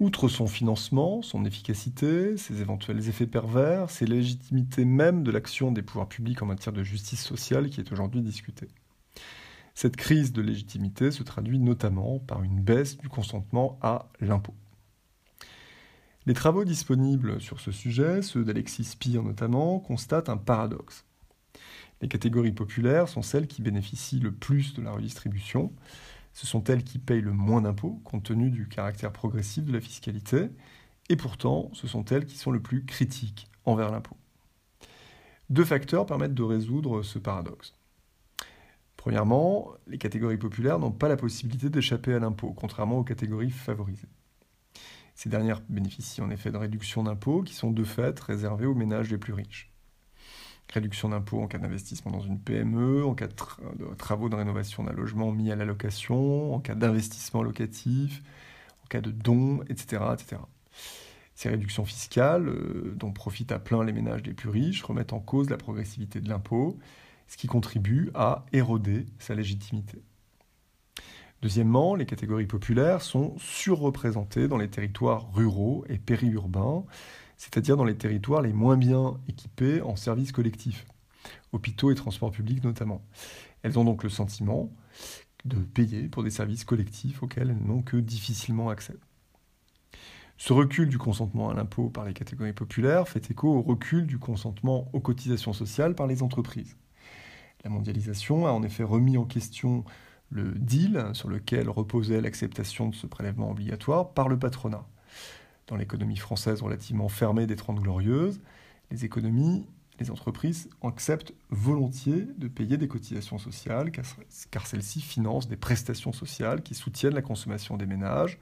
Outre son financement, son efficacité, ses éventuels effets pervers, c'est la légitimité même de l'action des pouvoirs publics en matière de justice sociale qui est aujourd'hui discutée. Cette crise de légitimité se traduit notamment par une baisse du consentement à l'impôt. Les travaux disponibles sur ce sujet, ceux d'Alexis Spire notamment, constatent un paradoxe. Les catégories populaires sont celles qui bénéficient le plus de la redistribution, ce sont elles qui payent le moins d'impôts, compte tenu du caractère progressif de la fiscalité, et pourtant, ce sont elles qui sont le plus critiques envers l'impôt. Deux facteurs permettent de résoudre ce paradoxe. Premièrement, les catégories populaires n'ont pas la possibilité d'échapper à l'impôt, contrairement aux catégories favorisées. Ces dernières bénéficient en effet de réductions d'impôts qui sont de fait réservées aux ménages les plus riches réduction d'impôts en cas d'investissement dans une PME, en cas de, travaux de rénovation d'un logement mis à la location, en cas d'investissement locatif, en cas de dons, etc. etc. Ces réductions fiscales, euh, dont profitent à plein les ménages les plus riches, remettent en cause la progressivité de l'impôt, ce qui contribue à éroder sa légitimité. Deuxièmement, les catégories populaires sont surreprésentées dans les territoires ruraux et périurbains, c'est-à-dire dans les territoires les moins bien équipés en services collectifs, hôpitaux et transports publics notamment. Elles ont donc le sentiment de payer pour des services collectifs auxquels elles n'ont que difficilement accès. Ce recul du consentement à l'impôt par les catégories populaires fait écho au recul du consentement aux cotisations sociales par les entreprises. La mondialisation a en effet remis en question le deal sur lequel reposait l'acceptation de ce prélèvement obligatoire par le patronat dans l'économie française relativement fermée des Trente Glorieuses, les économies, les entreprises acceptent volontiers de payer des cotisations sociales car, celles-ci financent des prestations sociales qui soutiennent la consommation des ménages,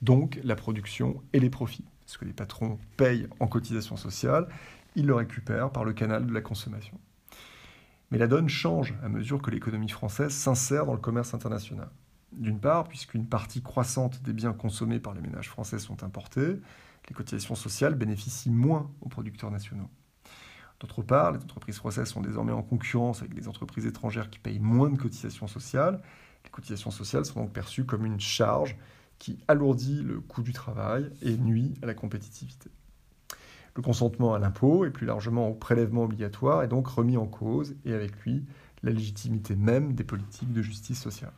donc la production et les profits. Ce que les patrons payent en cotisations sociales, ils le récupèrent par le canal de la consommation. Mais la donne change à mesure que l'économie française s'insère dans le commerce international. D'une part, puisqu'une partie croissante des biens consommés par les ménages français sont importés, les cotisations sociales bénéficient moins aux producteurs nationaux. D'autre part, les entreprises françaises sont désormais en concurrence avec des entreprises étrangères qui payent moins de cotisations sociales. Les cotisations sociales sont donc perçues comme une charge qui alourdit le coût du travail et nuit à la compétitivité. Le consentement à l'impôt et plus largement au prélèvement obligatoire est donc remis en cause et avec lui la légitimité même des politiques de justice sociale.